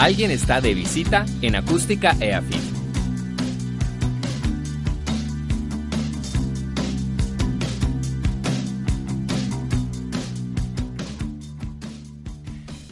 Alguien está de visita en Acústica EAFIT.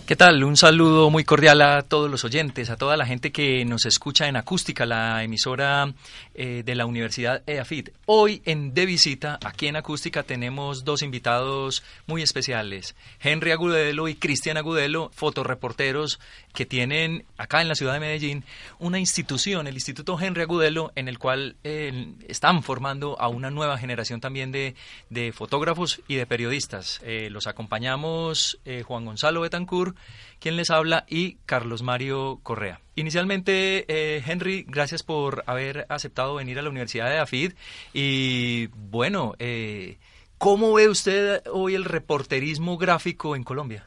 ¿Qué tal? Un saludo muy cordial a todos los oyentes, a toda la gente que nos escucha en Acústica, la emisora eh, de la Universidad EAFIT. Hoy en De Visita, aquí en Acústica, tenemos dos invitados muy especiales, Henry Agudelo y Cristian Agudelo, fotoreporteros que tienen acá en la ciudad de Medellín una institución, el Instituto Henry Agudelo, en el cual eh, están formando a una nueva generación también de, de fotógrafos y de periodistas. Eh, los acompañamos Juan Gonzalo Betancourt, quien les habla, y Carlos Mario Correa. Inicialmente, eh, Henry, gracias por haber aceptado venir a la Universidad de AFID. Y bueno, eh, ¿cómo ve usted hoy el reporterismo gráfico en Colombia?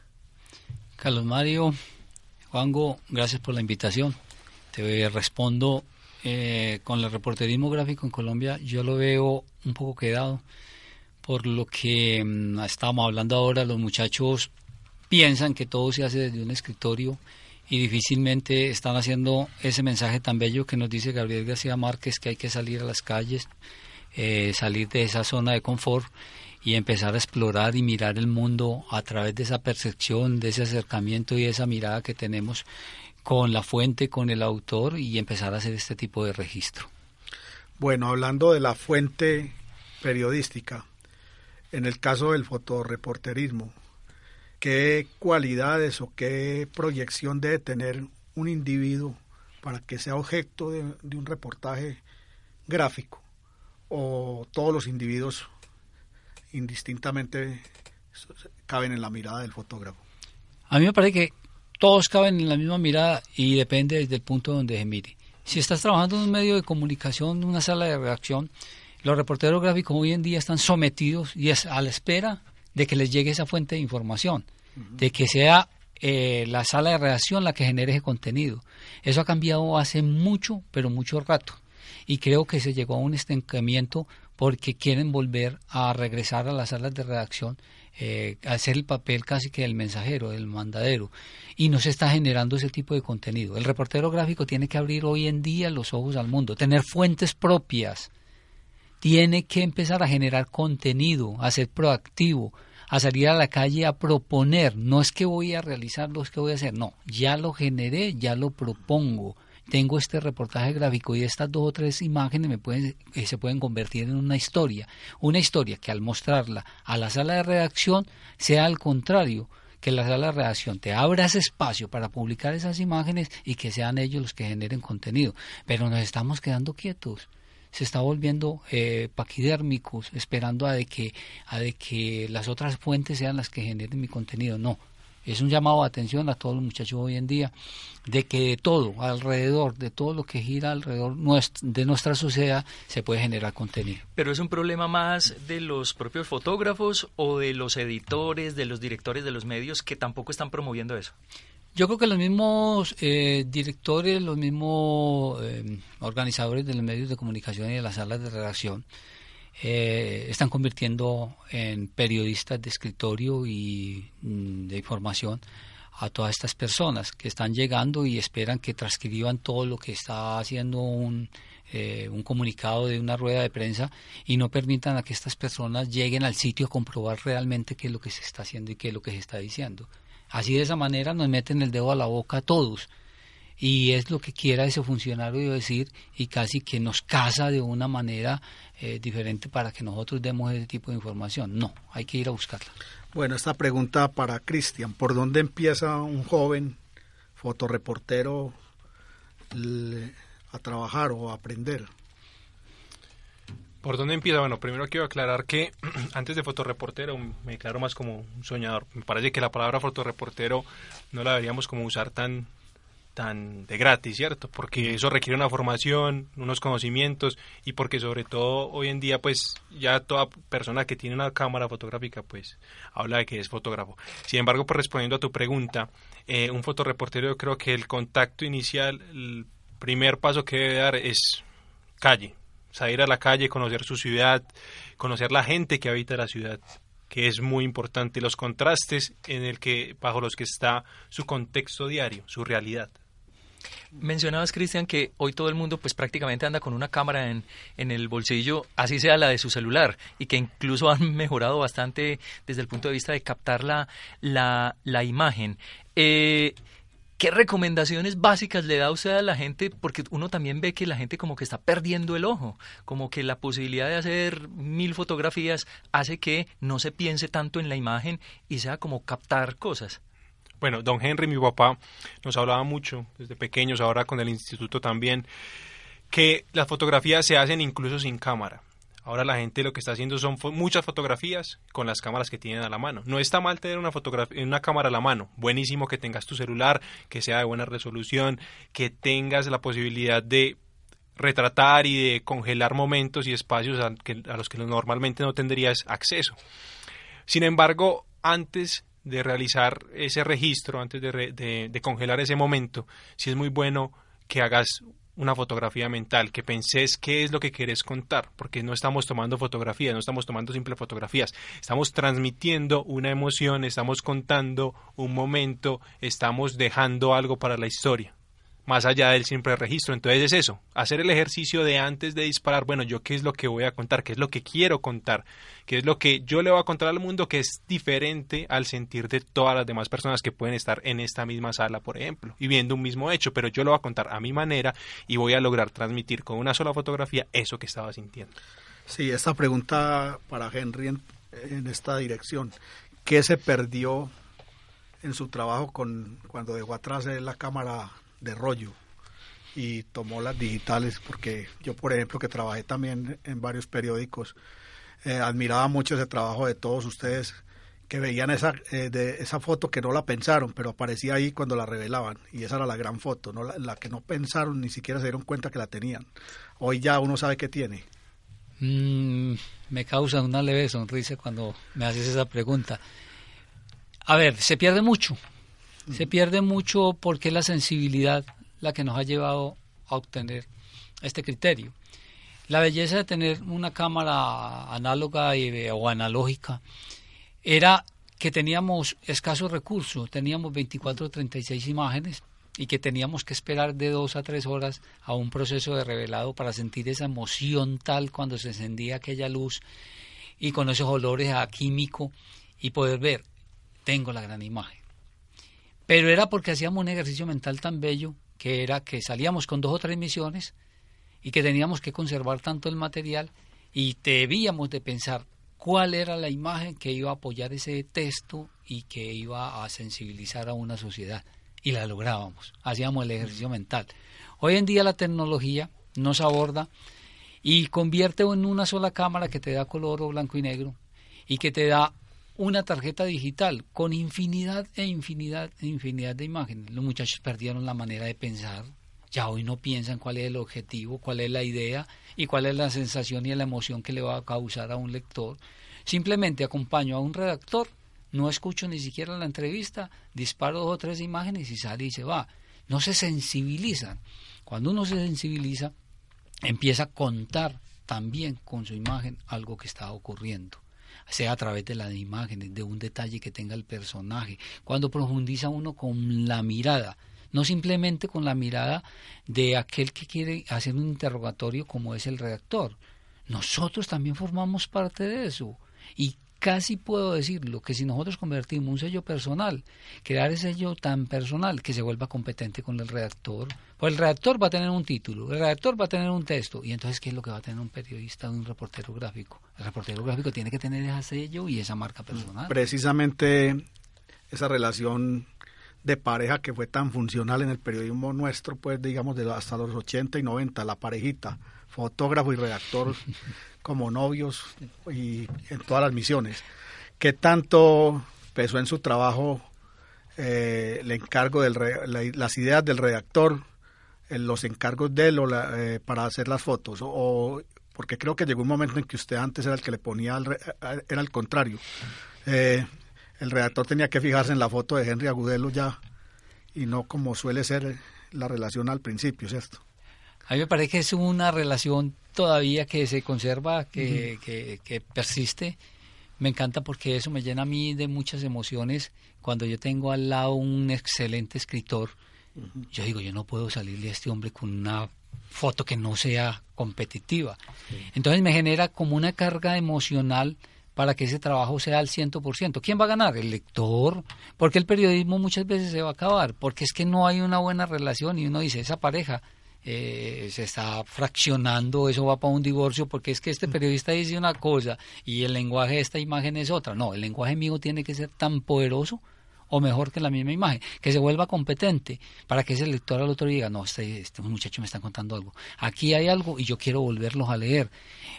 Carlos Mario, Juango, gracias por la invitación. Te respondo eh, con el reporterismo gráfico en Colombia, yo lo veo un poco quedado por lo que mm, estábamos hablando ahora, los muchachos piensan que todo se hace desde un escritorio y difícilmente están haciendo ese mensaje tan bello que nos dice Gabriel García Márquez que hay que salir a las calles, eh, salir de esa zona de confort y empezar a explorar y mirar el mundo a través de esa percepción, de ese acercamiento y esa mirada que tenemos con la fuente, con el autor y empezar a hacer este tipo de registro. Bueno, hablando de la fuente periodística, en el caso del fotoreporterismo, qué cualidades o qué proyección debe tener un individuo para que sea objeto de, un reportaje gráfico o todos los individuos indistintamente caben en la mirada del fotógrafo. A mí me parece que todos caben en la misma mirada y depende desde el punto donde se mire. Si estás trabajando en un medio de comunicación, en una sala de redacción, los reporteros gráficos hoy en día están sometidos y es a la espera de que les llegue esa fuente de información, de que sea eh, la sala de redacción la que genere ese contenido. Eso ha cambiado hace mucho, pero mucho rato. Y creo que se llegó a un estancamiento porque quieren volver a regresar a las salas de redacción, eh, a hacer el papel casi que del mensajero, del mandadero. Y no se está generando ese tipo de contenido. El reportero gráfico tiene que abrir hoy en día los ojos al mundo, tener fuentes propias. Tiene que empezar a generar contenido, a ser proactivo, a salir a la calle a proponer. No es que voy a realizarlo, es que voy a hacer. No, ya lo generé, ya lo propongo. Tengo este reportaje gráfico y estas dos o tres imágenes me pueden, eh, se pueden convertir en una historia. Una historia que al mostrarla a la sala de redacción sea al contrario, que la sala de redacción te abra ese espacio para publicar esas imágenes y que sean ellos los que generen contenido. Pero nos estamos quedando quietos se está volviendo eh, paquidérmicos, esperando a de, que, a de que las otras fuentes sean las que generen mi contenido. No, es un llamado de atención a todos los muchachos hoy en día de que de todo, alrededor, de todo lo que gira alrededor de nuestra sociedad, se puede generar contenido. Pero es un problema más de los propios fotógrafos o de los editores, de los directores de los medios que tampoco están promoviendo eso. Yo creo que los mismos eh, directores, los mismos eh, organizadores de los medios de comunicación y de las salas de redacción eh, están convirtiendo en periodistas de escritorio y mm, de información a todas estas personas que están llegando y esperan que transcriban todo lo que está haciendo un, un comunicado de una rueda de prensa y no permitan a que estas personas lleguen al sitio a comprobar realmente qué es lo que se está haciendo y qué es lo que se está diciendo. Así de esa manera nos meten el dedo a la boca a todos. Y es lo que quiera ese funcionario decir y casi que nos casa de una manera eh, diferente para que nosotros demos ese tipo de información. No, hay que ir a buscarla. Bueno, esta pregunta para Cristian. ¿Por dónde empieza un joven fotoreportero a trabajar o a aprender? ¿Por dónde empieza? Bueno, primero quiero aclarar que antes de fotoreportero me declaro más como un soñador. Me parece que la palabra fotoreportero no la deberíamos como usar tan tan de gratis, ¿cierto? Porque eso requiere una formación, unos conocimientos y porque sobre todo hoy en día pues ya toda persona que tiene una cámara fotográfica pues habla de que es fotógrafo. Sin embargo, por pues, respondiendo a tu pregunta, eh, un fotoreportero yo creo que el contacto inicial, el primer paso que debe dar es calle, salir a la calle, conocer su ciudad, conocer la gente que habita la ciudad, que es muy importante, los contrastes en el que bajo los que está su contexto diario, su realidad. Mencionabas, Cristian, que hoy todo el mundo pues prácticamente anda con una cámara en, en, el bolsillo, así sea la de su celular, y que incluso han mejorado bastante desde el punto de vista de captar la, la, la imagen. Eh, ¿Qué recomendaciones básicas le da usted a la gente? Porque uno también ve que la gente como que está perdiendo el ojo, como que la posibilidad de hacer mil fotografías hace que no se piense tanto en la imagen y sea como captar cosas. Bueno, don Henry, mi papá, nos hablaba mucho desde pequeños, ahora con el instituto también, que las fotografías se hacen incluso sin cámara. Ahora la gente lo que está haciendo son muchas fotografías con las cámaras que tienen a la mano. No está mal tener una, fotografía, una cámara a la mano. Buenísimo que tengas tu celular, que sea de buena resolución, que tengas la posibilidad de retratar y de congelar momentos y espacios a, los que normalmente no tendrías acceso. Sin embargo, antes de realizar ese registro, antes de, de congelar ese momento, sí es muy bueno que hagas una fotografía mental, que pensés qué es lo que querés contar, porque no estamos tomando fotografías, no estamos tomando simples fotografías, estamos transmitiendo una emoción, estamos contando un momento, estamos dejando algo para la historia más allá del simple registro. Entonces es eso, hacer el ejercicio de antes de disparar, bueno, yo qué es lo que voy a contar, qué es lo que quiero contar, qué es lo que yo le voy a contar al mundo que es diferente al sentir de todas las demás personas que pueden estar en esta misma sala, por ejemplo, y viendo un mismo hecho, pero yo lo voy a contar a mi manera y voy a lograr transmitir con una sola fotografía eso que estaba sintiendo. Sí, esta pregunta para Henry en, en esta dirección. ¿Qué se perdió en su trabajo con cuando dejó atrás la cámara de rollo y tomó las digitales porque yo por ejemplo que trabajé también en varios periódicos eh, admiraba mucho ese trabajo de todos ustedes que veían esa eh, de esa foto que no la pensaron pero aparecía ahí cuando la revelaban y esa era la gran foto no la, que no pensaron ni siquiera se dieron cuenta que la tenían. Hoy ya uno sabe que tiene. Mm, me causa una leve sonrisa cuando me haces esa pregunta. A ver se pierde mucho se pierde mucho porque la sensibilidad la que nos ha llevado a obtener este criterio. La belleza de tener una cámara análoga o analógica era que teníamos escasos recursos, teníamos 24 o 36 imágenes y que teníamos que esperar de dos a tres horas a un proceso de revelado para sentir esa emoción tal cuando se encendía aquella luz y con esos olores a químico y poder ver, tengo la gran imagen. Pero era porque hacíamos un ejercicio mental tan bello que era que salíamos con dos o tres misiones y que teníamos que conservar tanto el material y debíamos de pensar cuál era la imagen que iba a apoyar ese texto y que iba a sensibilizar a una sociedad. Y la lográbamos, hacíamos el ejercicio mental. Hoy en día la tecnología nos aborda y convierte en una sola cámara que te da color o blanco y negro y que te da una tarjeta digital con infinidad e infinidad e infinidad de imágenes. Los muchachos perdieron la manera de pensar. Ya hoy no piensan cuál es el objetivo, cuál es la idea y cuál es la sensación y la emoción que le va a causar a un lector. Simplemente acompaño a un redactor, no escucho ni siquiera la entrevista, disparo dos o tres imágenes y sale y se va. No se sensibilizan. Cuando uno se sensibiliza, empieza a contar también con su imagen algo que está ocurriendo sea a través de las imágenes, de un detalle que tenga el personaje, cuando profundiza uno con la mirada, no simplemente con la mirada de aquel que quiere hacer un interrogatorio como es el redactor. Nosotros también formamos parte de eso. Y casi puedo decirlo, que si nosotros convertimos un sello personal, crear ese sello tan personal que se vuelva competente con el redactor, pues el redactor va a tener un título, el redactor va a tener un texto, y entonces ¿qué es lo que va a tener un periodista o un reportero gráfico? El reportero gráfico tiene que tener ese sello y esa marca personal. Precisamente esa relación de pareja que fue tan funcional en el periodismo nuestro, pues digamos de hasta los 80 y 90, la parejita, fotógrafo y redactor como novios y en todas las misiones. ¿Qué tanto pesó en su trabajo eh, el encargo de las ideas del redactor, los encargos de él eh, para hacer las fotos? O, porque creo que llegó un momento en que usted antes era el que le ponía, era el contrario. Eh, el redactor tenía que fijarse en la foto de Henry Agudelo ya y no como suele ser la relación al principio, ¿cierto? A mí me parece que es una relación todavía que se conserva, que, que, persiste. Me encanta porque eso me llena a mí de muchas emociones cuando yo tengo al lado un excelente escritor. Yo digo, yo no puedo salirle a este hombre con una foto que no sea competitiva. Entonces me genera como una carga emocional para que ese trabajo sea al 100%. ¿Quién va a ganar? El lector. Porque el periodismo muchas veces se va a acabar, porque es que no hay una buena relación y uno dice, esa pareja eh, se está fraccionando, eso va para un divorcio, porque es que este periodista dice una cosa y el lenguaje de esta imagen es otra. No, el lenguaje mío tiene que ser tan poderoso o mejor que la misma imagen, que se vuelva competente para que ese lector al otro diga, no, este, este muchacho me está contando algo, aquí hay algo y yo quiero volverlos a leer,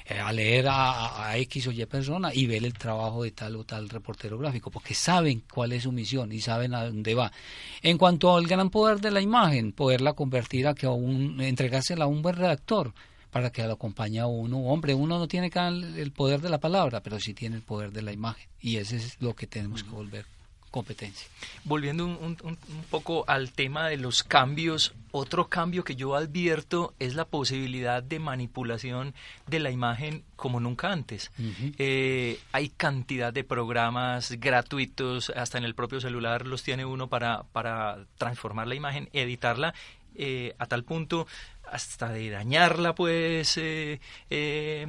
eh, a leer a, X o Y persona y ver el trabajo de tal o tal reportero gráfico, porque saben cuál es su misión y saben a dónde va. En cuanto al gran poder de la imagen, poderla convertir a que a un, entregársela a un buen redactor, para que lo acompañe a uno. Hombre, uno no tiene el poder de la palabra, pero sí tiene el poder de la imagen. Y ese es lo que tenemos que volver competencia. Volviendo un, poco al tema de los cambios, otro cambio que yo advierto es la posibilidad de manipulación de la imagen como nunca antes. Eh, hay cantidad de programas gratuitos, hasta en el propio celular los tiene uno para, para transformar la imagen, editarla eh, a tal punto hasta de dañarla, pues, eh, eh,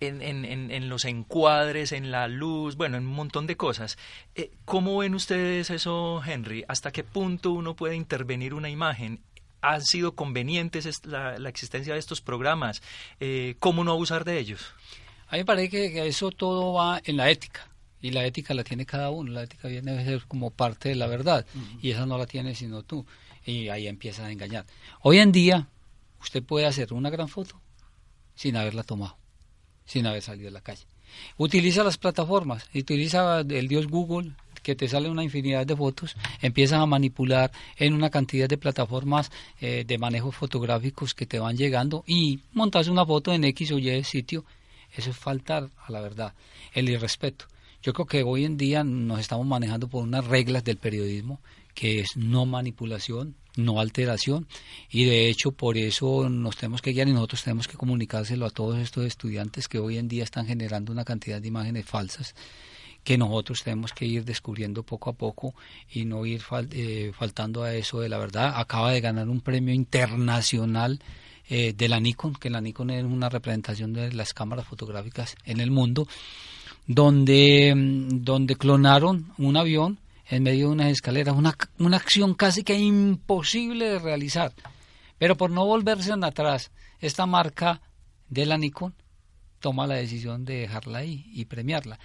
en, en, en, los encuadres, en la luz, bueno, en un montón de cosas. Eh, ¿Cómo ven ustedes eso, Henry? ¿Hasta qué punto uno puede intervenir una imagen? ¿Han sido convenientes la, la existencia de estos programas? ¿Cómo no abusar de ellos? A mí me parece que eso todo va en la ética y la ética la tiene cada uno, la ética viene a ser como parte de la verdad y esa no la tiene sino tú y ahí empieza a engañar. Hoy en día usted puede hacer una gran foto sin haberla tomado, sin haber salido de la calle. Utiliza las plataformas, utiliza el dios Google, que te sale una infinidad de fotos, empiezas a manipular en una cantidad de plataformas eh, de manejos fotográficos que te van llegando y montas una foto en X o Y sitio. Eso es faltar a la verdad, el irrespeto. Yo creo que hoy en día nos estamos manejando por unas reglas del periodismo que es no manipulación, no alteración y de hecho por eso nos tenemos que guiar y nosotros tenemos que comunicárselo a todos estos estudiantes que hoy en día están generando una cantidad de imágenes falsas que nosotros tenemos que ir descubriendo poco a poco y no ir eh, faltando a eso de la verdad. Acaba de ganar un premio internacional eh, de la Nikon, que la Nikon es una representación de las cámaras fotográficas en el mundo, donde, mm, donde clonaron un avión en medio de unas escaleras, una, una acción casi que imposible de realizar. Pero por no volverse atrás, esta marca de la Nikon toma la decisión de dejarla ahí y premiarla.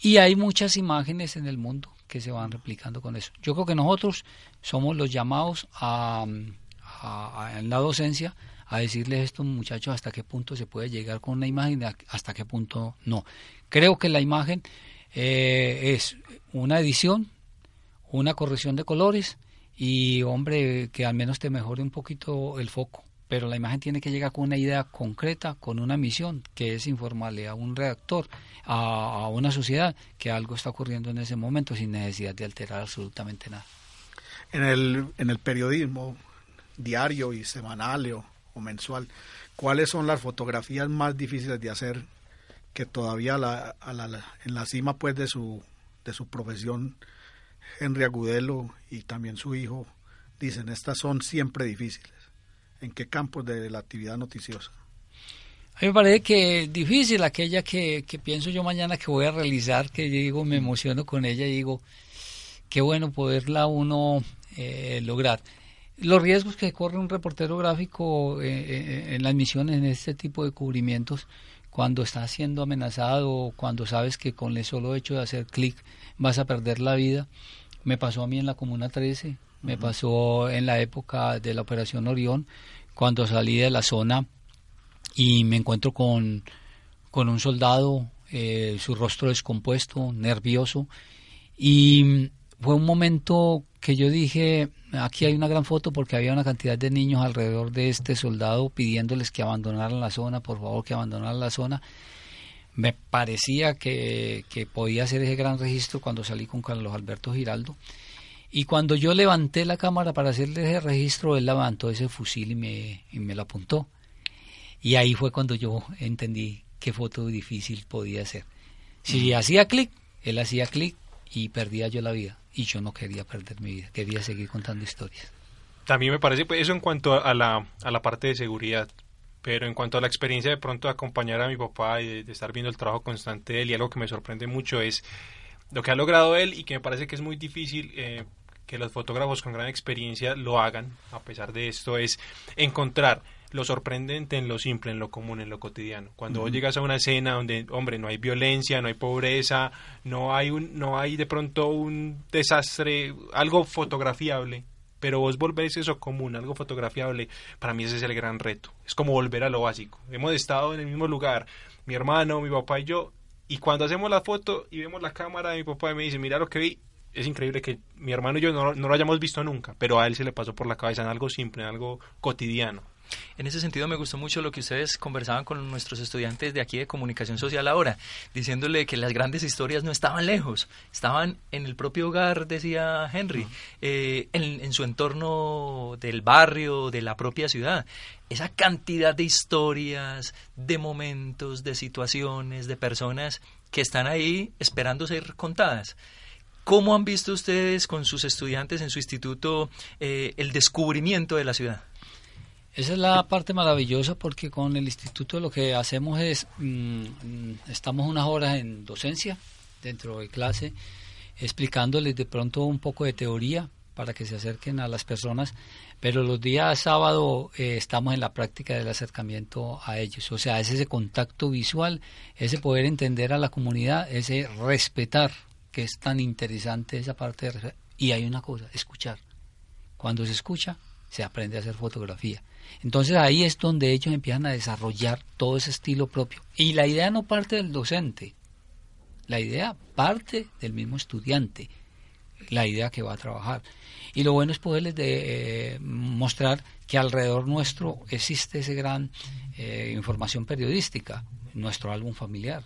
Y hay muchas imágenes en el mundo que se van replicando con eso. Yo creo que nosotros somos los llamados a, en la docencia a decirles a estos muchachos hasta qué punto se puede llegar con una imagen hasta qué punto no. Creo que la imagen eh, es una edición una corrección de colores y, hombre, que al menos te mejore un poquito el foco. Pero la imagen tiene que llegar con una idea concreta, con una misión, que es informarle a un redactor, a, una sociedad, que algo está ocurriendo en ese momento sin necesidad de alterar absolutamente nada. En el, en el periodismo diario y semanal o, mensual, ¿cuáles son las fotografías más difíciles de hacer que todavía la, en la cima pues de su, de su profesión Henry Agudelo y también su hijo dicen, estas son siempre difíciles. ¿En qué campos de la actividad noticiosa? A mí me parece que difícil aquella que, que pienso yo mañana que voy a realizar, que digo, me emociono con ella y digo, qué bueno poderla uno eh, lograr. Los riesgos que corre un reportero gráfico eh, eh, en las misiones, en este tipo de cubrimientos, cuando está siendo amenazado, cuando sabes que con el solo hecho de hacer clic vas a perder la vida. Me pasó a mí en la Comuna 13, me pasó en la época de la Operación Orión, cuando salí de la zona y me encuentro con, con un soldado, eh, su rostro descompuesto, nervioso, y fue un momento que yo dije, aquí hay una gran foto porque había una cantidad de niños alrededor de este soldado pidiéndoles que abandonaran la zona, por favor que abandonaran la zona. Me parecía que, que podía hacer ese gran registro cuando salí con Carlos Alberto Giraldo. Y cuando yo levanté la cámara para hacerle ese registro, él levantó ese fusil y me, y me lo apuntó. Y ahí fue cuando yo entendí qué foto difícil podía ser. Si hacía clic, él hacía clic y perdía yo la vida. Y yo no quería perder mi vida, quería seguir contando historias. También me parece, pues, eso en cuanto a la, a la parte de seguridad. Pero en cuanto a la experiencia de pronto de acompañar a mi papá y de, estar viendo el trabajo constante de él, y algo que me sorprende mucho es lo que ha logrado él y que me parece que es muy difícil eh, que los fotógrafos con gran experiencia lo hagan, a pesar de esto, es encontrar lo sorprendente en lo simple, en lo común, en lo cotidiano. Cuando vos llegas a una escena donde, hombre, no hay violencia, no hay pobreza, no hay, un, no hay de pronto un desastre, algo fotografiable, pero vos volvés eso común, algo fotografiable, para mí ese es el gran reto. Es como volver a lo básico. Hemos estado en el mismo lugar, mi hermano, mi papá y yo, y cuando hacemos la foto y vemos la cámara de mi papá y me dice, mira lo que vi, es increíble que mi hermano y yo no, no, lo hayamos visto nunca, pero a él se le pasó por la cabeza en algo simple, en algo cotidiano. En ese sentido me gustó mucho lo que ustedes conversaban con nuestros estudiantes de aquí de comunicación social ahora, diciéndole que las grandes historias no estaban lejos, estaban en el propio hogar, decía Henry, eh, en, en su entorno del barrio, de la propia ciudad. Esa cantidad de historias, de momentos, de situaciones, de personas que están ahí esperando ser contadas. ¿Cómo han visto ustedes con sus estudiantes en su instituto eh, el descubrimiento de la ciudad? Esa es la parte maravillosa porque con el instituto lo que hacemos es, mm, estamos unas horas en docencia dentro de clase, explicándoles de pronto un poco de teoría para que se acerquen a las personas, pero los días sábado eh, estamos en la práctica del acercamiento a ellos, o sea, es ese contacto visual, ese poder entender a la comunidad, ese respetar, que es tan interesante esa parte de... Y hay una cosa, escuchar. Cuando se escucha, se aprende a hacer fotografía. Entonces ahí es donde ellos empiezan a desarrollar todo ese estilo propio. Y la idea no parte del docente, la idea parte del mismo estudiante, la idea que va a trabajar. Y lo bueno es poderles de, eh, mostrar que alrededor nuestro existe esa gran eh, información periodística, nuestro álbum familiar,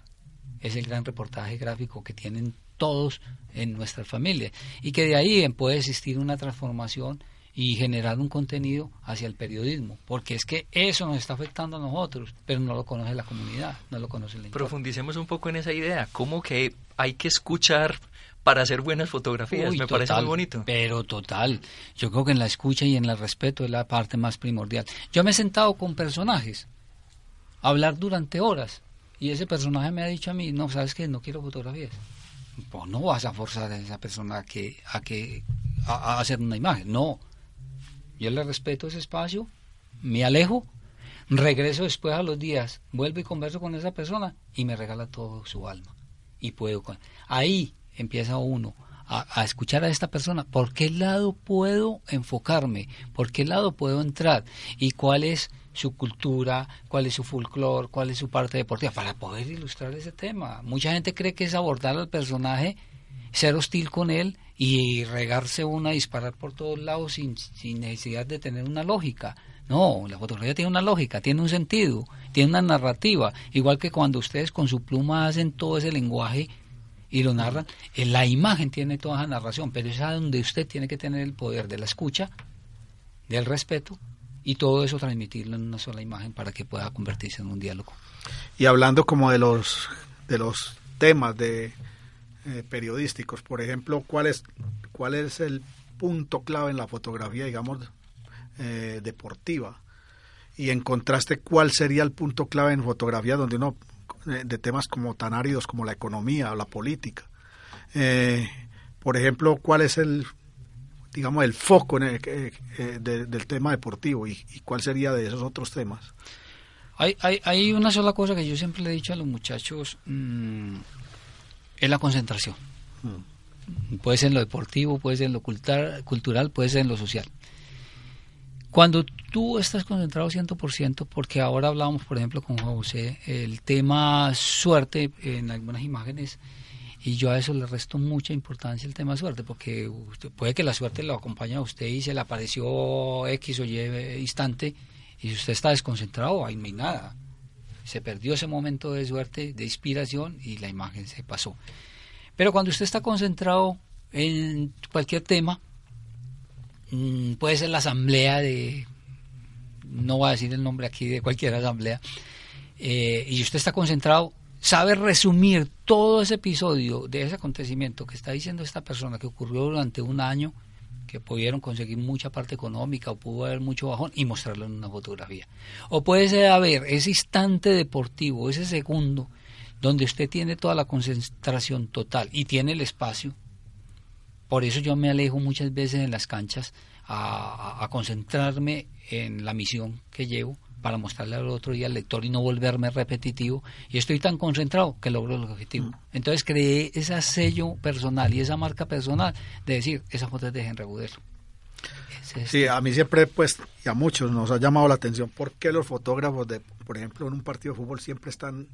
es el gran reportaje gráfico que tienen todos en nuestra familia y que de ahí puede existir una transformación y generar un contenido hacia el periodismo, porque es que eso nos está afectando a nosotros, pero no lo conoce la comunidad, no lo conoce la Profundicemos un poco en esa idea, cómo que hay que escuchar para hacer buenas fotografías, me parece muy bonito. Pero total, yo creo que en la escucha y en el respeto es la parte más primordial. Yo me he sentado con personajes a hablar durante horas y ese personaje me ha dicho a mí, no, sabes que no quiero fotografías. Pues no vas a forzar a esa persona a que a que a hacer una imagen, no yo le respeto ese espacio, me alejo, regreso después a los días, vuelvo y converso con esa persona y me regala todo su alma. Y puedo. Ahí empieza uno a, escuchar a esta persona. ¿Por qué lado puedo enfocarme? ¿Por qué lado puedo entrar? ¿Y cuál es su cultura? ¿Cuál es su folclore? ¿Cuál es su parte deportiva? Para poder ilustrar ese tema. Mucha gente cree que es abordar al personaje, ser hostil con él y regarse una, disparar por todos lados sin, sin necesidad de tener una lógica. No, la fotografía tiene una lógica, tiene un sentido, tiene una narrativa, igual que cuando ustedes con su pluma hacen todo ese lenguaje y lo narran, eh, la imagen tiene toda esa narración, pero es a donde usted tiene que tener el poder de la escucha, del respeto y todo eso transmitirlo en una sola imagen para que pueda convertirse en un diálogo. Y hablando como de los de los temas de eh, periodísticos. Por ejemplo, ¿cuál es, ¿cuál es el punto clave en la fotografía, digamos, eh, deportiva? Y en contraste, ¿cuál sería el punto clave en fotografía donde uno, eh, de temas como tan áridos como la economía o la política? por ejemplo, ¿cuál es el, digamos, el foco en del tema deportivo y, cuál sería de esos otros temas? Hay, hay, hay, una sola cosa que yo siempre le he dicho a los muchachos mm, es la concentración. Puede ser en lo deportivo, puede ser en lo cultural, puede ser en lo social. Cuando tú estás concentrado 100%, porque ahora hablábamos, por ejemplo, con José, el tema suerte en algunas imágenes, y yo a eso le resto mucha importancia el tema suerte, porque usted, puede que la suerte lo acompañe a usted y se le apareció X o Y instante, y si usted está desconcentrado, ahí no hay nada. Se perdió ese momento de suerte, de inspiración, y la imagen se pasó. Pero cuando usted está concentrado en cualquier tema, Mm, puede ser la asamblea de, no voy a decir el nombre aquí de cualquier asamblea, eh, y usted está concentrado, sabe resumir todo ese episodio de ese acontecimiento que está diciendo esta persona que ocurrió durante un año, que pudieron conseguir mucha parte económica o pudo haber mucho bajón y mostrarlo en una fotografía. O puede ser haber ese instante deportivo, ese segundo, donde usted tiene toda la concentración total y tiene el espacio por eso yo me alejo muchas veces en las canchas a, concentrarme en la misión que llevo para mostrarle al otro día al lector y no volverme repetitivo. Y estoy tan concentrado que logro el objetivo. Mm. Entonces creé ese sello personal y esa marca personal de decir, esa foto es de Henry Agudelo. Sí, a mí siempre, pues, y a muchos nos ha llamado la atención por qué los fotógrafos, de, por ejemplo, en un partido de fútbol siempre están,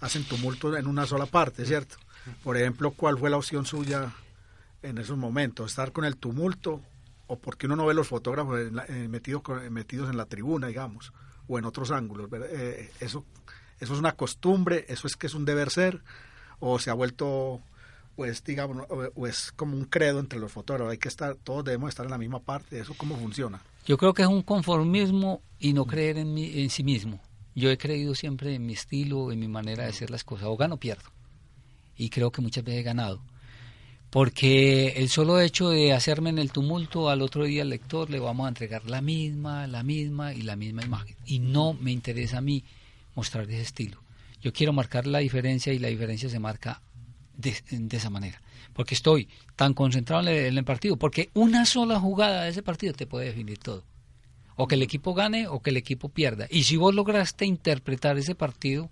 hacen tumulto en una sola parte, ¿cierto? Por ejemplo, ¿cuál fue la opción suya en esos momentos, estar con el tumulto o porque uno no ve los fotógrafos eh, metidos, metidos en la tribuna, digamos, o en otros ángulos. Eh, eso, eso es una costumbre, eso es que es un deber ser, o se ha vuelto, pues, digamos, o, es como un credo entre los fotógrafos. Hay que estar, todos debemos estar en la misma parte. ¿Eso cómo funciona? Yo creo que es un conformismo y no creer en, en sí mismo. Yo he creído siempre en mi estilo, en mi manera de hacer las cosas. O gano o pierdo. Y creo que muchas veces he ganado porque el solo hecho de hacerme en el tumulto al otro día al lector le vamos a entregar la misma, la misma y la misma imagen. Y no me interesa a mí mostrar ese estilo. Yo quiero marcar la diferencia y la diferencia se marca de, esa manera. Porque estoy tan concentrado en el, partido, porque una sola jugada de ese partido te puede definir todo. O que el equipo gane o que el equipo pierda. Y si vos lograste interpretar ese partido,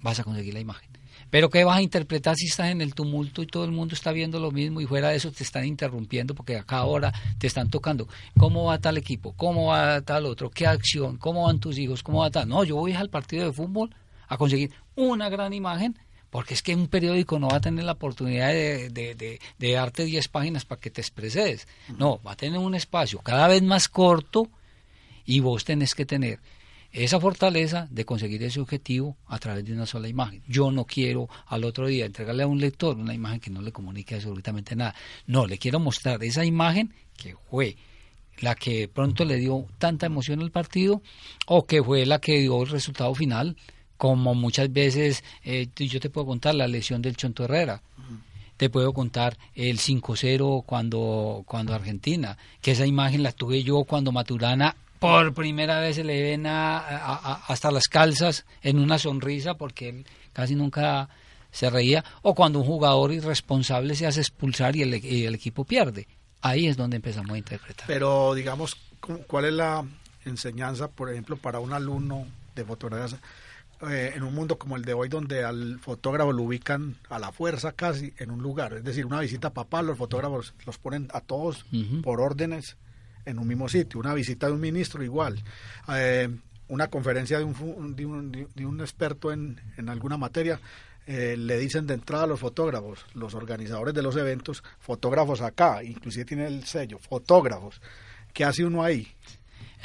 vas a conseguir la imagen. Pero ¿qué vas a interpretar si estás en el tumulto y todo el mundo está viendo lo mismo y fuera de eso te están interrumpiendo porque acá ahora te están tocando? ¿Cómo va tal equipo? ¿Cómo va tal otro? ¿Qué acción? ¿Cómo van tus hijos? ¿Cómo va tal? No, yo voy al partido de fútbol a conseguir una gran imagen porque es que un periódico no va a tener la oportunidad de, de, de darte 10 páginas para que te expreses. No, va a tener un espacio cada vez más corto y vos tenés que tener esa fortaleza de conseguir ese objetivo a través de una sola imagen. Yo no quiero al otro día entregarle a un lector una imagen que no le comunique absolutamente nada. No, le quiero mostrar esa imagen que fue la que pronto le dio tanta emoción al partido o que fue la que dio el resultado final, como muchas veces eh, yo te puedo contar la lesión del Chonto Herrera. Te puedo contar el 5-0 cuando, cuando Argentina, que esa imagen la tuve yo cuando Maturana por primera vez se le ven hasta las calzas en una sonrisa porque él casi nunca se reía, o cuando un jugador irresponsable se hace expulsar y el, el equipo pierde. Ahí es donde empezamos a interpretar. Pero digamos, ¿cuál es la enseñanza, por ejemplo, para un alumno de fotografía eh, en un mundo como el de hoy, donde al fotógrafo lo ubican a la fuerza casi en un lugar? Es decir, una visita papal, los fotógrafos los ponen a todos por órdenes en un mismo sitio, una visita de un ministro igual, eh, una conferencia de un, de un, de un experto en, en, alguna materia, eh, le dicen de entrada a los fotógrafos, los organizadores de los eventos, fotógrafos acá, inclusive tiene el sello, fotógrafos. ¿Qué hace uno ahí?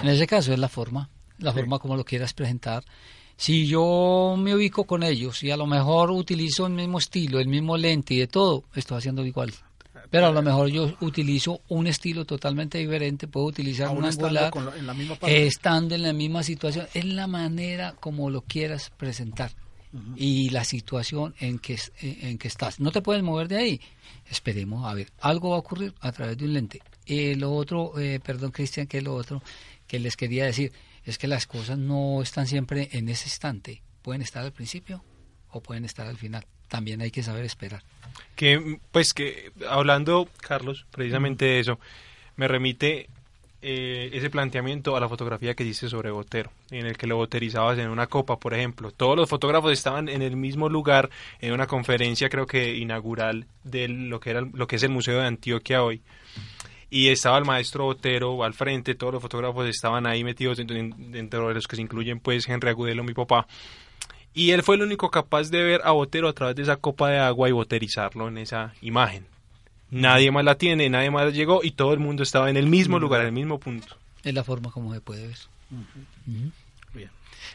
En ese caso es la forma, la forma como lo quieras presentar. Si yo me ubico con ellos y a lo mejor utilizo el mismo estilo, el mismo lente y de todo, estoy haciendo igual pero a lo mejor yo utilizo un estilo totalmente diferente, puedo utilizar un angular estando en la misma situación, es la manera como lo quieras presentar y la situación en que, en que estás. No te puedes mover de ahí. Esperemos, a ver, algo va a ocurrir a través de un lente. Eh, lo otro, eh, perdón Cristian, que es lo otro que les quería decir, es que las cosas no están siempre en ese instante, pueden estar al principio o pueden estar al final también hay que saber esperar. Que, pues que, hablando, Carlos, precisamente de eso, me remite eh, ese planteamiento a la fotografía que dice sobre Botero, en el que lo boterizabas en una copa, por ejemplo. Todos los fotógrafos estaban en el mismo lugar en una conferencia, creo que inaugural de lo que era lo que es el Museo de Antioquia hoy. y estaba el maestro Botero al frente, todos los fotógrafos estaban ahí metidos dentro, dentro de los que se incluyen pues Henry Agudelo, mi papá. Y él fue el único capaz de ver a Botero a través de esa copa de agua y boterizarlo en esa imagen. Nadie más la tiene, nadie más llegó y todo el mundo estaba en el mismo lugar, en el mismo punto. Es la forma como se puede ver. Bien.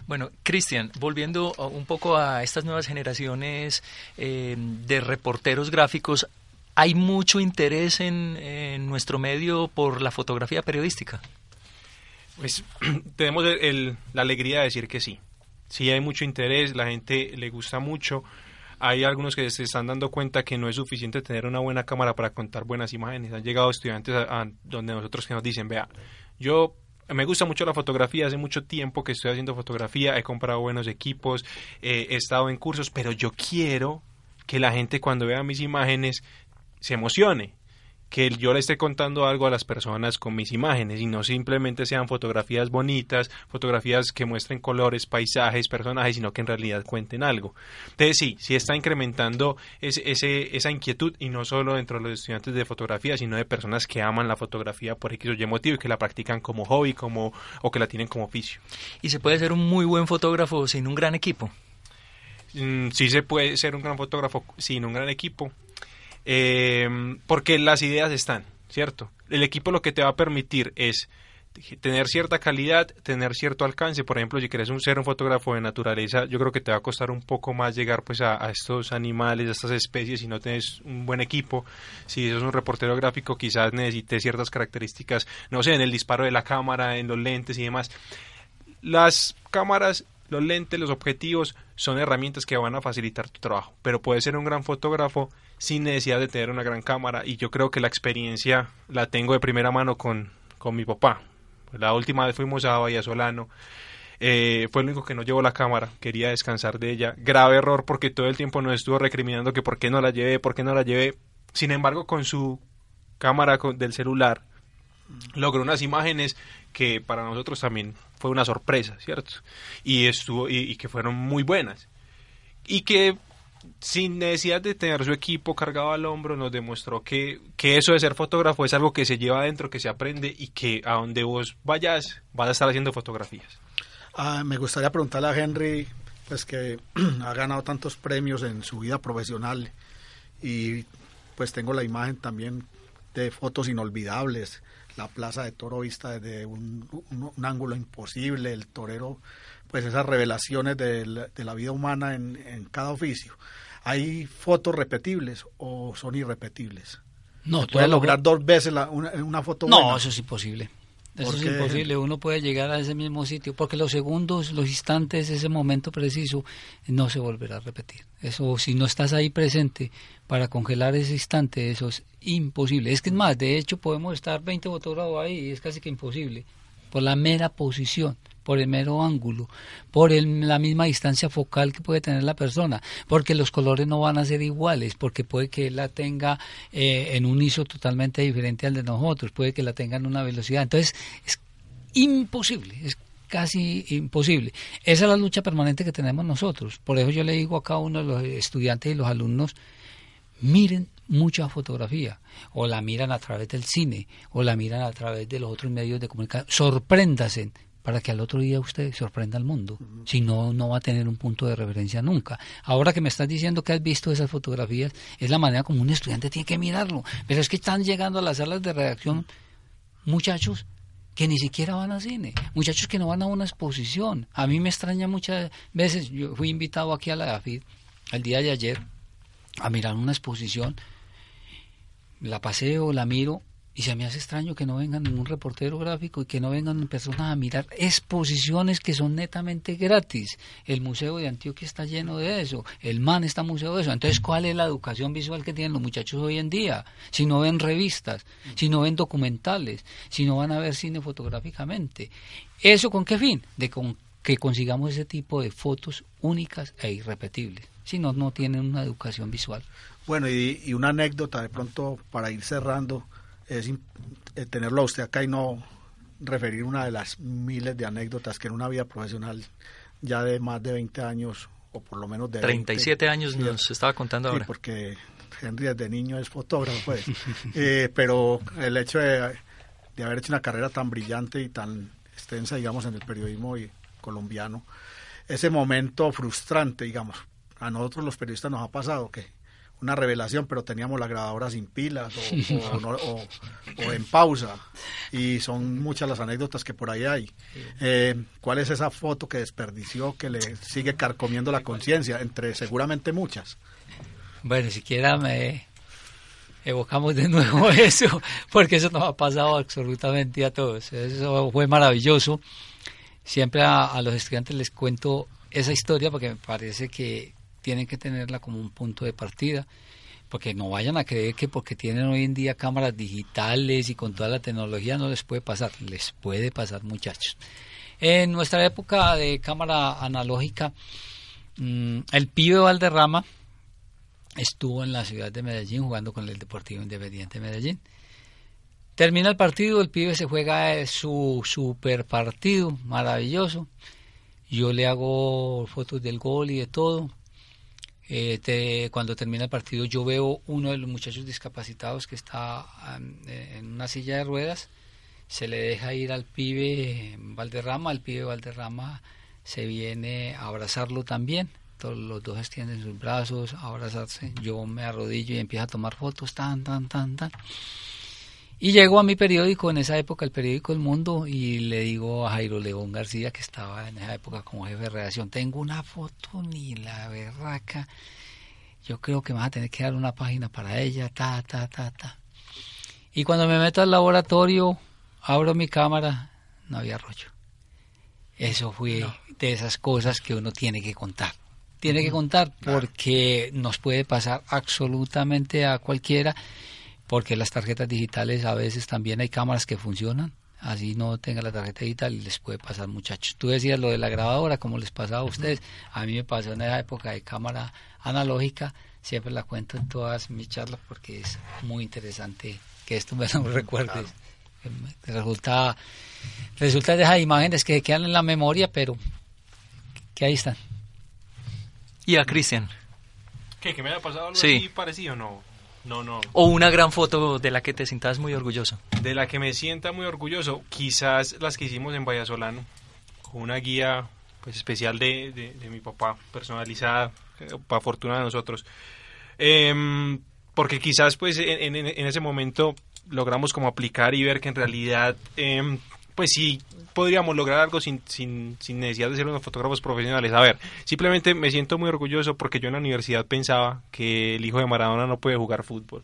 Bueno, Cristian, volviendo un poco a estas nuevas generaciones eh, de reporteros gráficos, ¿hay mucho interés en, en, nuestro medio por la fotografía periodística? Pues tenemos el, la alegría de decir que sí. Sí hay mucho interés, la gente le gusta mucho hay algunos que se están dando cuenta que no es suficiente tener una buena cámara para contar buenas imágenes. Han llegado estudiantes a, donde nosotros que nos dicen, vea, yo me gusta mucho la fotografía, hace mucho tiempo que estoy haciendo fotografía, he comprado buenos equipos, eh, he estado en cursos, pero yo quiero que la gente cuando vea mis imágenes se emocione que yo le esté contando algo a las personas con mis imágenes y no simplemente sean fotografías bonitas, fotografías que muestren colores, paisajes, personajes, sino que en realidad cuenten algo. Entonces sí, sí está incrementando ese, ese, esa inquietud y no solo dentro de los estudiantes de fotografía, sino de personas que aman la fotografía por X o Y motivo y que la practican como hobby como, o que la tienen como oficio. ¿Y se puede ser un muy buen fotógrafo sin un gran equipo? Mm, sí se puede ser un gran fotógrafo sin un gran equipo eh, porque las ideas están, ¿cierto? El equipo lo que te va a permitir es tener cierta calidad, tener cierto alcance. Por ejemplo, si quieres un, ser un fotógrafo de naturaleza, yo creo que te va a costar un poco más llegar pues a, estos animales, a estas especies, si no tienes un buen equipo. Si sos un reportero gráfico, quizás necesites ciertas características, no sé, en el disparo de la cámara, en los lentes y demás. Las cámaras los lentes, los objetivos son herramientas que van a facilitar tu trabajo, pero puedes ser un gran fotógrafo sin necesidad de tener una gran cámara y yo creo que la experiencia la tengo de primera mano con, con mi papá. La última vez fuimos a Bahía Solano, eh, fue el único que no llevó la cámara, quería descansar de ella. Grave error porque todo el tiempo nos estuvo recriminando que por qué no la llevé, por qué no la llevé. Sin embargo, con su cámara del celular logró unas imágenes que para nosotros también fue una sorpresa, ¿cierto? Y estuvo y, que fueron muy buenas. Y que sin necesidad de tener su equipo cargado al hombro, nos demostró que, que eso de ser fotógrafo es algo que se lleva adentro, que se aprende y que a donde vos vayas vas a estar haciendo fotografías. Ah, me gustaría preguntarle a Henry, pues que ha ganado tantos premios en su vida profesional y pues tengo la imagen también de fotos inolvidables la plaza de toro vista desde un, ángulo imposible, el torero, pues esas revelaciones de la, vida humana en, cada oficio. ¿Hay fotos repetibles o son irrepetibles? No, puede lograr dos veces una, foto No, eso es imposible. Eso es imposible, uno puede llegar a ese mismo sitio, porque los segundos, los instantes, ese momento preciso, no se volverá a repetir. Eso, si no estás ahí presente para congelar ese instante, eso es imposible. Es que es más, de hecho podemos estar 20 fotógrafos ahí y es casi que imposible, por la mera posición por el mero ángulo, por la misma distancia focal que puede tener la persona, porque los colores no van a ser iguales, porque puede que la tenga eh, en un ISO totalmente diferente al de nosotros, puede que la tenga en una velocidad. Entonces, es imposible, es casi imposible. Esa es la lucha permanente que tenemos nosotros. Por eso yo le digo a cada uno de los estudiantes y los alumnos, miren mucha fotografía, o la miran a través del cine, o la miran a través de los otros medios de comunicación, sorpréndase para que al otro día usted sorprenda al mundo. Si no, no va a tener un punto de referencia nunca. Ahora que me estás diciendo que has visto esas fotografías, es la manera como un estudiante tiene que mirarlo. Pero es que están llegando a las salas de redacción muchachos que ni siquiera van a cine, muchachos que no van a una exposición. A mí me extraña muchas veces, yo fui invitado aquí a la AFID el día de ayer a mirar una exposición, la paseo, la miro y se me hace extraño que no vengan ningún reportero gráfico y que no vengan personas a mirar exposiciones que son netamente gratis. El Museo de Antioquia está lleno de eso, el MAN está museo de eso. Entonces, ¿cuál es la educación visual que tienen los muchachos hoy en día? Si no ven revistas, si no ven documentales, si no van a ver cine fotográficamente. ¿Eso con qué fin? De con que consigamos ese tipo de fotos únicas e irrepetibles. Si no, no tienen una educación visual. Bueno, y, y una anécdota de pronto para ir cerrando es eh, tenerlo a usted acá y no referir una de las miles de anécdotas que en una vida profesional ya de más de 20 años o por lo menos de 37 años Sí, nos estaba contando Sí, ahora. porque Henry desde niño es fotógrafo, pues. Eh, pero el hecho de, de haber hecho una carrera tan brillante y tan extensa, digamos, en el periodismo y- colombiano, ese momento frustrante, digamos, a nosotros los periodistas nos ha pasado que una revelación, pero teníamos la grabadora sin pilas o, o no- o- o en pausa. Y son muchas las anécdotas que por ahí hay. Eh, ¿Cuál es esa foto que desperdició, que le sigue carcomiendo la conciencia? Entre seguramente muchas. Bueno, siquiera me evocamos de nuevo eso, porque eso nos ha pasado absolutamente a todos. Eso fue maravilloso. Siempre a, a los estudiantes les cuento esa historia porque me parece que tienen que tenerla como un punto de partida, porque no vayan a creer que porque tienen hoy en día cámaras digitales y con toda la tecnología no les puede pasar. Les puede pasar, muchachos. En nuestra época de cámara analógica, mm, el pibe Valderrama, estuvo en la ciudad de Medellín jugando con el Deportivo Independiente de Medellín. Termina el partido, el pibe se juega eh, su super partido, maravilloso. Yo le hago fotos del gol y de todo. Eh, te- cuando termina el partido yo veo uno de los muchachos discapacitados que está eh, en una silla de ruedas. Se le deja ir al pibe Valderrama, el pibe Valderrama se viene a abrazarlo también. Todos los dos extienden sus brazos a abrazarse. Yo me arrodillo y empiezo a tomar fotos, tan, tan, tan, tan. Y llego a mi periódico, en esa época el periódico El Mundo, y le digo a Jairo León García, que estaba en esa época como jefe de redacción, tengo una foto ni la berraca, yo creo que me vas a tener que dar una página para ella, ta, ta, ta, ta. Y cuando me meto al laboratorio, abro mi cámara, no había rollo. Eso fue de esas cosas que uno tiene que contar. Tiene que contar porque nos puede pasar absolutamente a cualquiera, porque las tarjetas digitales a veces también hay cámaras que funcionan, así no tenga la tarjeta digital y les puede pasar muchachos. Tú decías lo de la grabadora, como les pasaba a ustedes, a mí me pasó en esa época de cámara analógica, siempre la cuento en todas mis charlas porque es muy interesante que esto me lo recuerdes. Resulta, resulta de esas imágenes que quedan en la memoria, pero que ahí están. Y a Cristian. ¿Qué? ¿Que me haya pasado algo Sí. así parecido? No. No, no. O una gran foto de la que te sientas muy orgulloso. De la que me sienta muy orgulloso, quizás las que hicimos en Vallasolano, con una guía pues especial de, de- de mi papá, personalizada, eh, para fortuna de nosotros. Em, porque quizás pues en, en- en ese momento logramos como aplicar y ver que en realidad em, pues sí podríamos lograr algo sin, sin, sin necesidad de ser unos fotógrafos profesionales. A ver, simplemente me siento muy orgulloso porque yo en la universidad pensaba que el hijo de Maradona no puede jugar fútbol.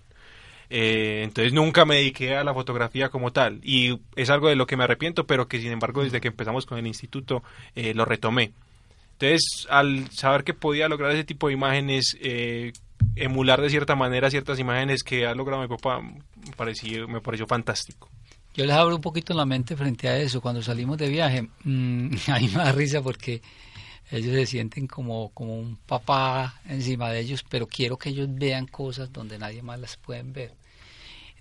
Eh, entonces nunca me dediqué a la fotografía como tal y es algo de lo que me arrepiento, pero que sin embargo desde que empezamos con el instituto eh, lo retomé. Entonces al saber que podía lograr ese tipo de imágenes, eh, emular de cierta manera ciertas imágenes que ha logrado mi papá, me pareció, me pareció fantástico. Yo les abro un poquito la mente frente a eso. Cuando salimos de viaje, mm, a mí me da risa porque ellos se sienten como, como un papá encima de ellos, pero quiero que ellos vean cosas donde nadie más las pueden ver.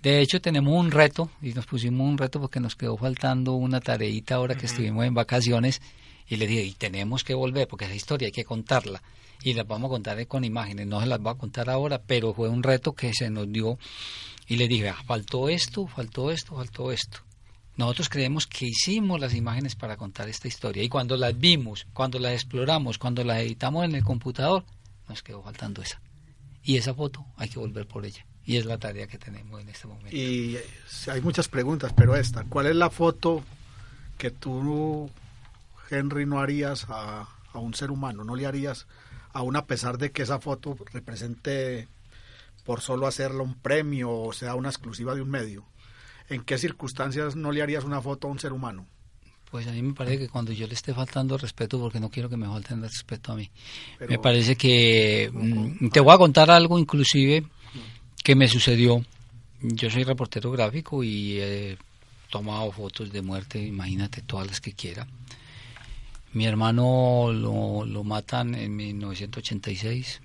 De hecho, tenemos un reto, y nos pusimos un reto porque nos quedó faltando una tareita ahora que estuvimos en vacaciones, y le dije, y tenemos que volver, porque esa historia hay que contarla, y las vamos a contar con imágenes, no se las voy a contar ahora, pero fue un reto que se nos dio, y le dije, "Ah, faltó esto, faltó esto, faltó esto. Nosotros creemos que hicimos las imágenes para contar esta historia, y cuando las vimos, cuando las exploramos, cuando las editamos en el computador, nos quedó faltando esa. Y esa foto hay que volver por ella. Y es la tarea que tenemos en este momento. Y eh, hay muchas preguntas, pero esta, ¿cuál es la foto que tú, Henry, no harías a, a un ser humano? ¿No le harías aún a pesar de que esa foto represente por solo hacerla un premio o sea una exclusiva de un medio? ¿En qué circunstancias no le harías una foto a un ser humano? Pues a mí me parece que cuando yo le esté faltando respeto, porque no quiero que me falten el respeto a mí, Pero- me parece que mm, te voy a contar algo inclusive que me sucedió. Yo soy reportero gráfico y he tomado fotos de muerte, imagínate todas las que quiera. Mi hermano lo, lo matan en 1986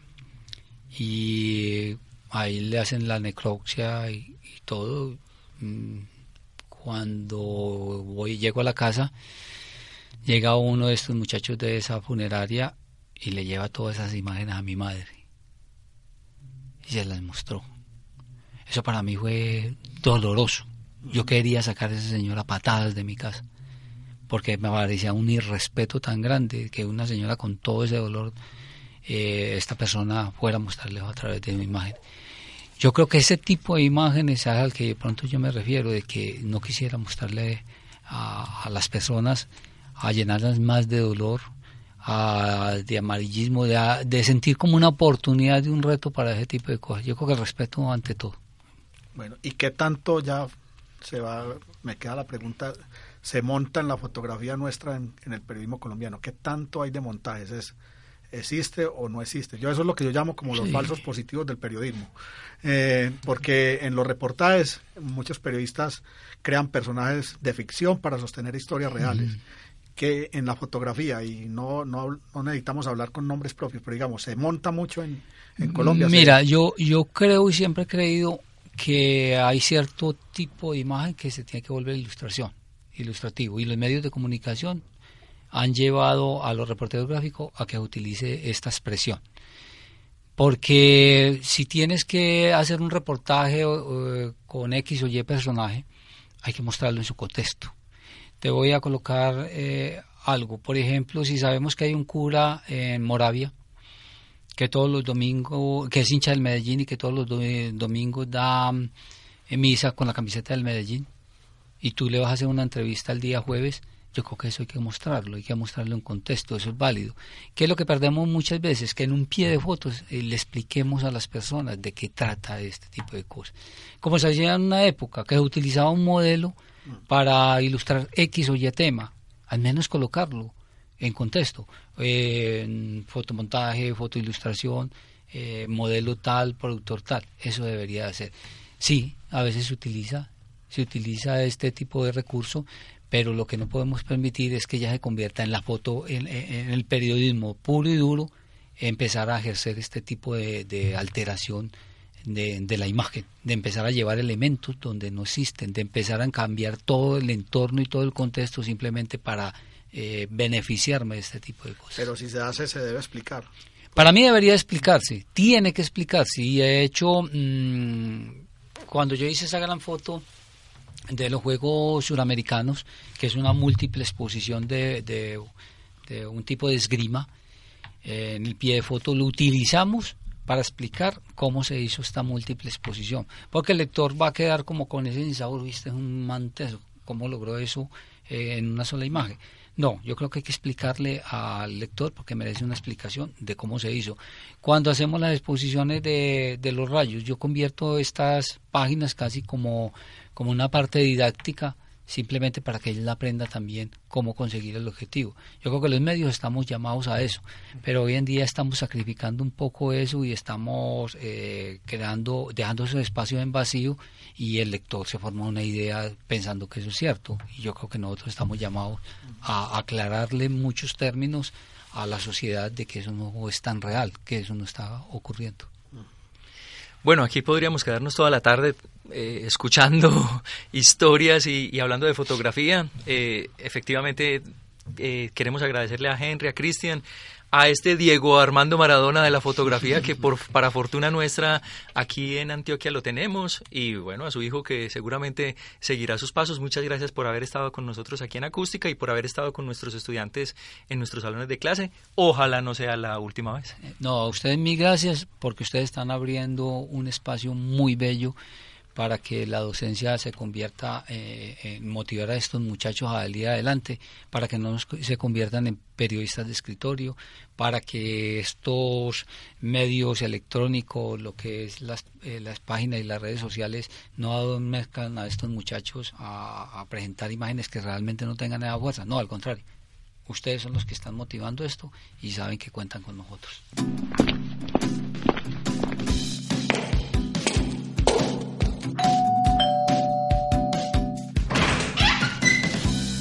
y ahí le hacen la necropsia y, todo. Mm, Cuando voy llego a la casa, llega uno de estos muchachos de esa funeraria y le lleva todas esas imágenes a mi madre y se las mostró. Eso para mí fue doloroso. Yo quería sacar a ese señor a patadas de mi casa, porque me parecía un irrespeto tan grande que una señora con todo ese dolor, eh, esta persona fuera a mostrarle a través de mi imagen. Yo creo que ese tipo de imágenes es al que de pronto yo me refiero, de que no quisiera mostrarle a, las personas, a llenarlas más de dolor, de amarillismo, de, de sentir como una oportunidad de un reto para ese tipo de cosas. Yo creo que respeto ante todo. Bueno, ¿y qué tanto ya se va, me queda la pregunta, se monta en la fotografía nuestra en, el periodismo colombiano? ¿Qué tanto hay de montajes? ¿Es, ¿Existe o no existe? Yo eso es lo que yo llamo como los falsos positivos del periodismo. Eh, porque en los reportajes muchos periodistas crean personajes de ficción para sostener historias reales que en la fotografía, y no, no, no, necesitamos hablar con nombres propios, pero digamos, se monta mucho en, en Colombia. Mira, yo, yo creo y siempre he creído que hay cierto tipo de imagen que se tiene que volver ilustración, ilustrativo, y los medios de comunicación han llevado a los reporteros gráficos a que utilice esta expresión. Porque si tienes que hacer un reportaje eh, con X o Y personaje, hay que mostrarlo en su contexto te voy a colocar eh, algo. Por ejemplo, si sabemos que hay un cura en Moravia, que todos los domingos, que es hincha del Medellín y que todos los domingos da mm, misa con la camiseta del Medellín, y tú le vas a hacer una entrevista el día jueves, yo creo que eso hay que mostrarlo, hay que mostrarlo en contexto, eso es válido. ¿Qué es lo que perdemos muchas veces? Que en un pie de fotos eh, le expliquemos a las personas de qué trata este tipo de cosas. Como se hacía en una época, que se utilizaba un modelo para ilustrar X o Y tema, al menos colocarlo en contexto, en fotomontaje, fotoilustración, eh, modelo tal, productor tal, eso debería de ser. Sí, a veces se utiliza, se utiliza este tipo de recurso, pero lo que no podemos permitir es que ya se convierta en la foto, en, el periodismo puro y duro, empezar a ejercer este tipo de alteración de, la imagen, de empezar a llevar elementos donde no existen, de empezar a cambiar todo el entorno y todo el contexto simplemente para eh, beneficiarme de este tipo de cosas. Pero si se hace, se debe explicar. Para mí debería explicarse, tiene que explicarse. Y he hecho, mm, cuando yo hice esa gran foto de los Juegos Suramericanos, que es una múltiple exposición de, de, de un tipo de esgrima, eh, en el pie de foto lo utilizamos para explicar cómo se hizo esta múltiple exposición. Porque el lector va a quedar como con ese insabor, viste, es un manteso, cómo logró eso eh, en una sola imagen. No, yo creo que hay que explicarle al lector porque merece una explicación de cómo se hizo. Cuando hacemos las exposiciones de, de los rayos, yo convierto estas páginas casi como, como una parte didáctica simplemente para que él aprenda también cómo conseguir el objetivo. Yo creo que los medios estamos llamados a eso, pero hoy en día estamos sacrificando un poco eso y estamos eh, creando, dejando ese espacio en vacío y el lector se forma una idea pensando que eso es cierto. Y yo creo que nosotros estamos llamados a aclararle muchos términos a la sociedad de que eso no es tan real, que eso no está ocurriendo. Bueno, aquí podríamos quedarnos toda la tarde eh, escuchando historias y, hablando de fotografía. Eh, efectivamente, eh, queremos agradecerle a Henry, a Cristian, a este Diego Armando Maradona de la fotografía que por para fortuna nuestra aquí en Antioquia lo tenemos y bueno a su hijo que seguramente seguirá sus pasos muchas gracias por haber estado con nosotros aquí en acústica y por haber estado con nuestros estudiantes en nuestros salones de clase ojalá no sea la última vez no a ustedes mil gracias porque ustedes están abriendo un espacio muy bello para que la docencia se convierta eh, en motivar a estos muchachos a salir adelante, para que no se conviertan en periodistas de escritorio, para que estos medios electrónicos, lo que es las, eh, las páginas y las redes sociales, no adormezcan a estos muchachos a, a presentar imágenes que realmente no tengan nada fuerza. No, al contrario. Ustedes son los que están motivando esto y saben que cuentan con nosotros.